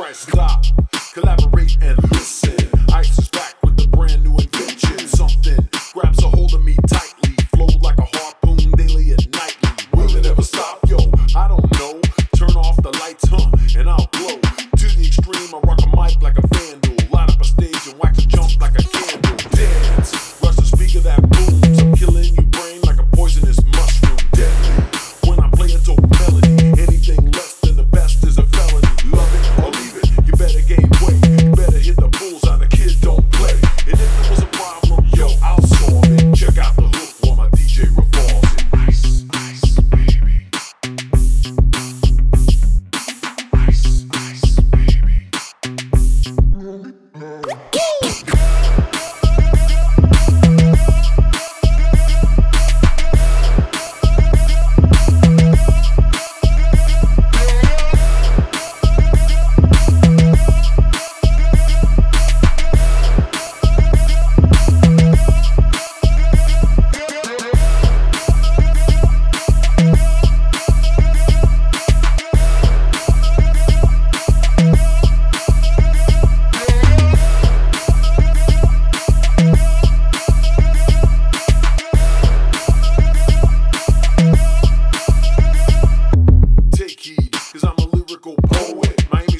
Alright, stop, collaborate and listen. Ice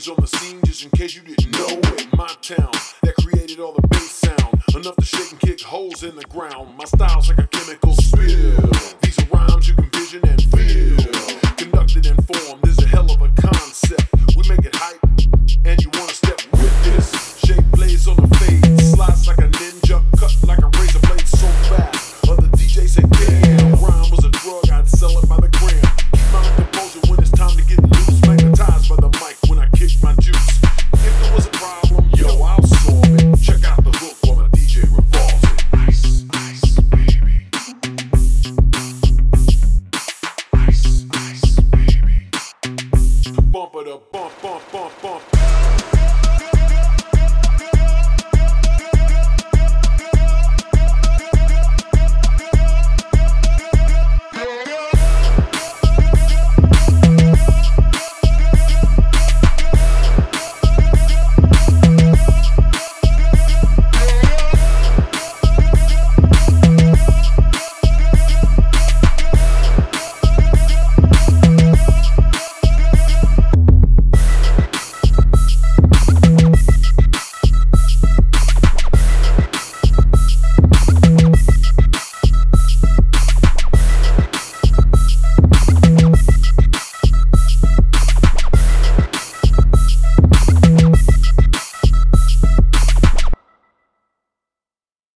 On the scene just in case you didn't know it. My town that created all the bass sound. Enough to shake and kick holes in the ground. My style's like a chemical spill. These are rhymes you can vision and feel. Conducted and formed. pom, pom.